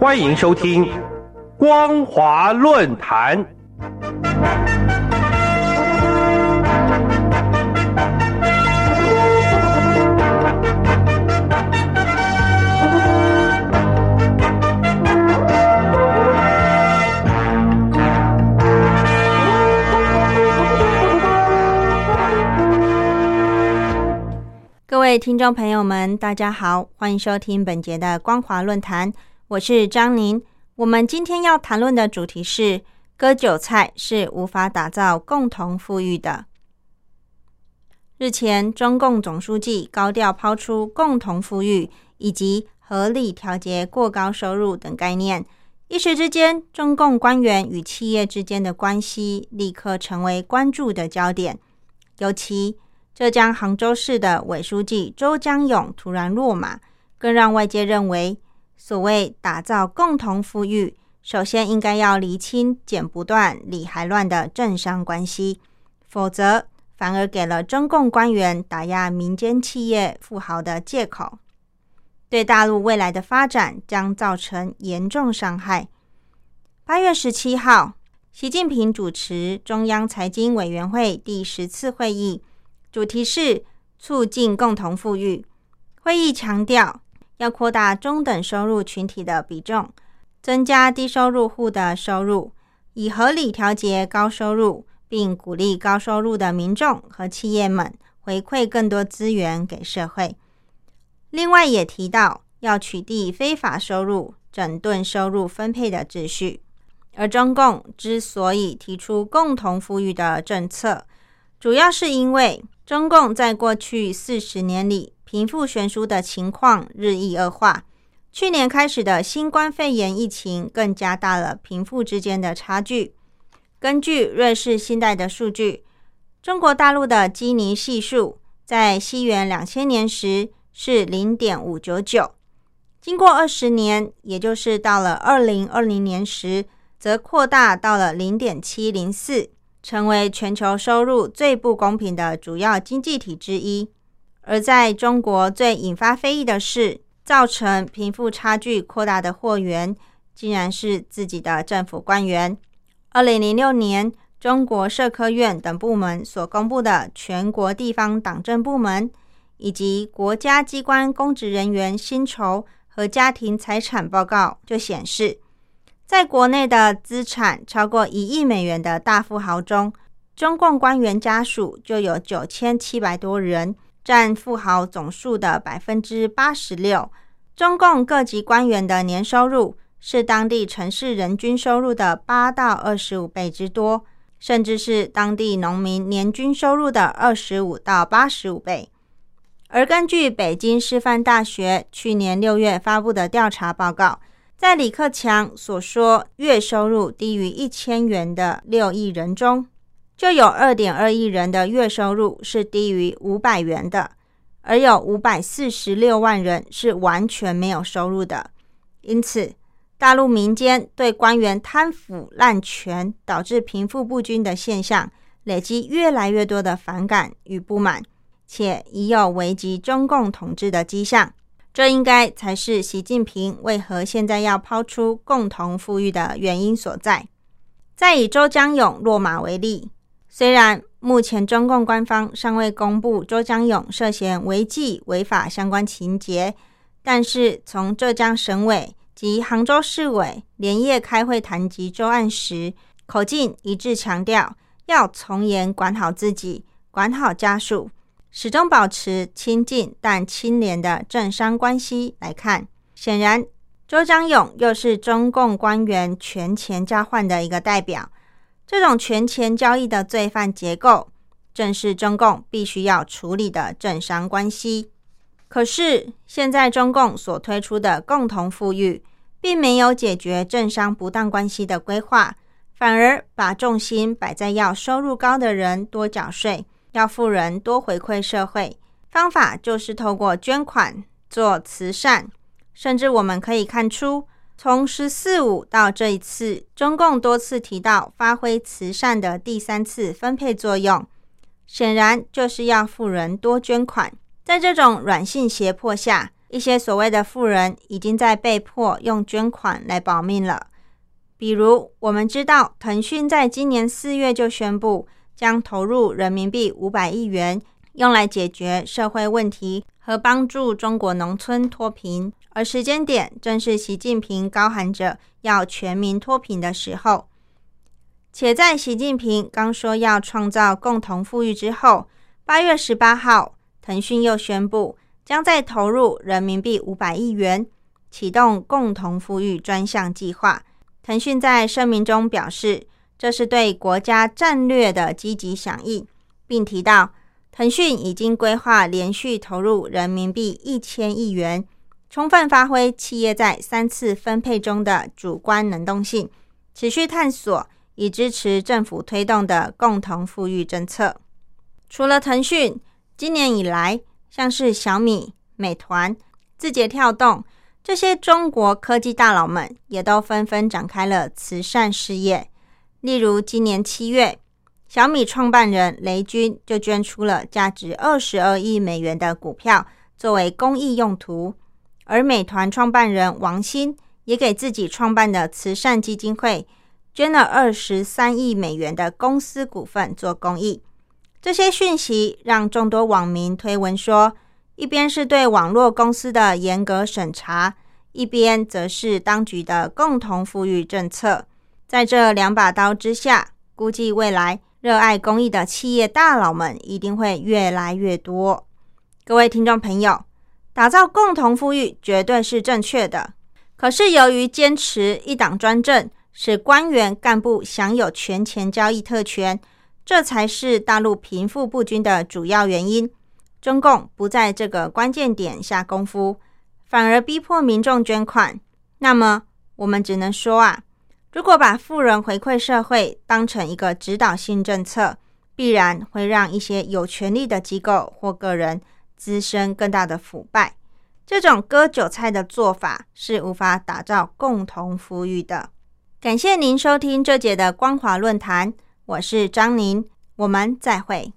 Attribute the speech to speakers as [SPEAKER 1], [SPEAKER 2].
[SPEAKER 1] 欢迎收听《光华论坛》。
[SPEAKER 2] 各位听众朋友们，大家好，欢迎收听本节的光华论坛，我是张宁。我们今天要谈论的主题是：割韭菜是无法打造共同富裕的。日前，中共总书记高调抛出共同富裕以及合理调节过高收入等概念，一时之间，中共官员与企业之间的关系立刻成为关注的焦点，尤其。浙江杭州市的委书记周江勇突然落马，更让外界认为，所谓打造共同富裕，首先应该要厘清剪不断、理还乱的政商关系，否则反而给了中共官员打压民间企业富豪的借口，对大陆未来的发展将造成严重伤害。八月十七号，习近平主持中央财经委员会第十次会议。主题是促进共同富裕。会议强调，要扩大中等收入群体的比重，增加低收入户的收入，以合理调节高收入，并鼓励高收入的民众和企业们回馈更多资源给社会。另外，也提到要取缔非法收入，整顿收入分配的秩序。而中共之所以提出共同富裕的政策，主要是因为。中共在过去四十年里，贫富悬殊的情况日益恶化。去年开始的新冠肺炎疫情更加大了贫富之间的差距。根据瑞士信贷的数据，中国大陆的基尼系数在西元两千年时是零点五九九，经过二十年，也就是到了二零二零年时，则扩大到了零点七零四。成为全球收入最不公平的主要经济体之一，而在中国最引发非议的是，造成贫富差距扩大的货源，竟然是自己的政府官员。二零零六年，中国社科院等部门所公布的全国地方党政部门以及国家机关公职人员薪酬和家庭财产报告就显示。在国内的资产超过一亿美元的大富豪中，中共官员家属就有九千七百多人，占富豪总数的百分之八十六。中共各级官员的年收入是当地城市人均收入的八到二十五倍之多，甚至是当地农民年均收入的二十五到八十五倍。而根据北京师范大学去年六月发布的调查报告。在李克强所说月收入低于一千元的六亿人中，就有二点二亿人的月收入是低于五百元的，而有五百四十六万人是完全没有收入的。因此，大陆民间对官员贪腐滥权导致贫富不均的现象，累积越来越多的反感与不满，且已有危及中共统治的迹象。这应该才是习近平为何现在要抛出共同富裕的原因所在。再以周江勇落马为例，虽然目前中共官方尚未公布周江勇涉嫌违纪违法相关情节，但是从浙江省委及杭州市委连夜开会谈及周案时，口径一致强调要从严管好自己，管好家属。始终保持亲近但清廉的政商关系来看，显然周江勇又是中共官员权钱交换的一个代表。这种权钱交易的罪犯结构，正是中共必须要处理的政商关系。可是现在中共所推出的共同富裕，并没有解决政商不当关系的规划，反而把重心摆在要收入高的人多缴税。要富人多回馈社会，方法就是透过捐款做慈善。甚至我们可以看出，从“十四五”到这一次，中共多次提到发挥慈善的第三次分配作用，显然就是要富人多捐款。在这种软性胁迫下，一些所谓的富人已经在被迫用捐款来保命了。比如，我们知道腾讯在今年四月就宣布将投入人民币五百亿元，用来解决社会问题和帮助中国农村脱贫。而时间点正是习近平高喊着要全民脱贫的时候。且在习近平刚说要创造共同富裕之后，八月十八号，腾讯又宣布将在投入人民币五百亿元，启动共同富裕专项计划。腾讯在声明中表示，这是对国家战略的积极响应，并提到，腾讯已经规划连续投入人民币一千亿元，充分发挥企业在三次分配中的主观能动性，持续探索。以支持政府推动的共同富裕政策。除了腾讯，今年以来，像是小米、美团、字节跳动这些中国科技大佬们，也都纷纷展开了慈善事业。例如，今年七月，小米创办人雷军就捐出了价值二十二亿美元的股票，作为公益用途；而美团创办人王兴也给自己创办的慈善基金会。捐了二十三亿美元的公司股份做公益，这些讯息让众多网民推文说，一边是对网络公司的严格审查，一边则是当局的共同富裕政策。在这两把刀之下，估计未来热爱公益的企业大佬们一定会越来越多。各位听众朋友，打造共同富裕绝对是正确的，可是由于坚持一党专政。使官员干部享有权钱交易特权，这才是大陆贫富不均的主要原因。中共不在这个关键点下功夫，反而逼迫民众捐款。那么，我们只能说啊，如果把富人回馈社会当成一个指导性政策，必然会让一些有权力的机构或个人滋生更大的腐败。这种割韭菜的做法是无法打造共同富裕的。感谢您收听这节的光华论坛，我是张宁，我们再会。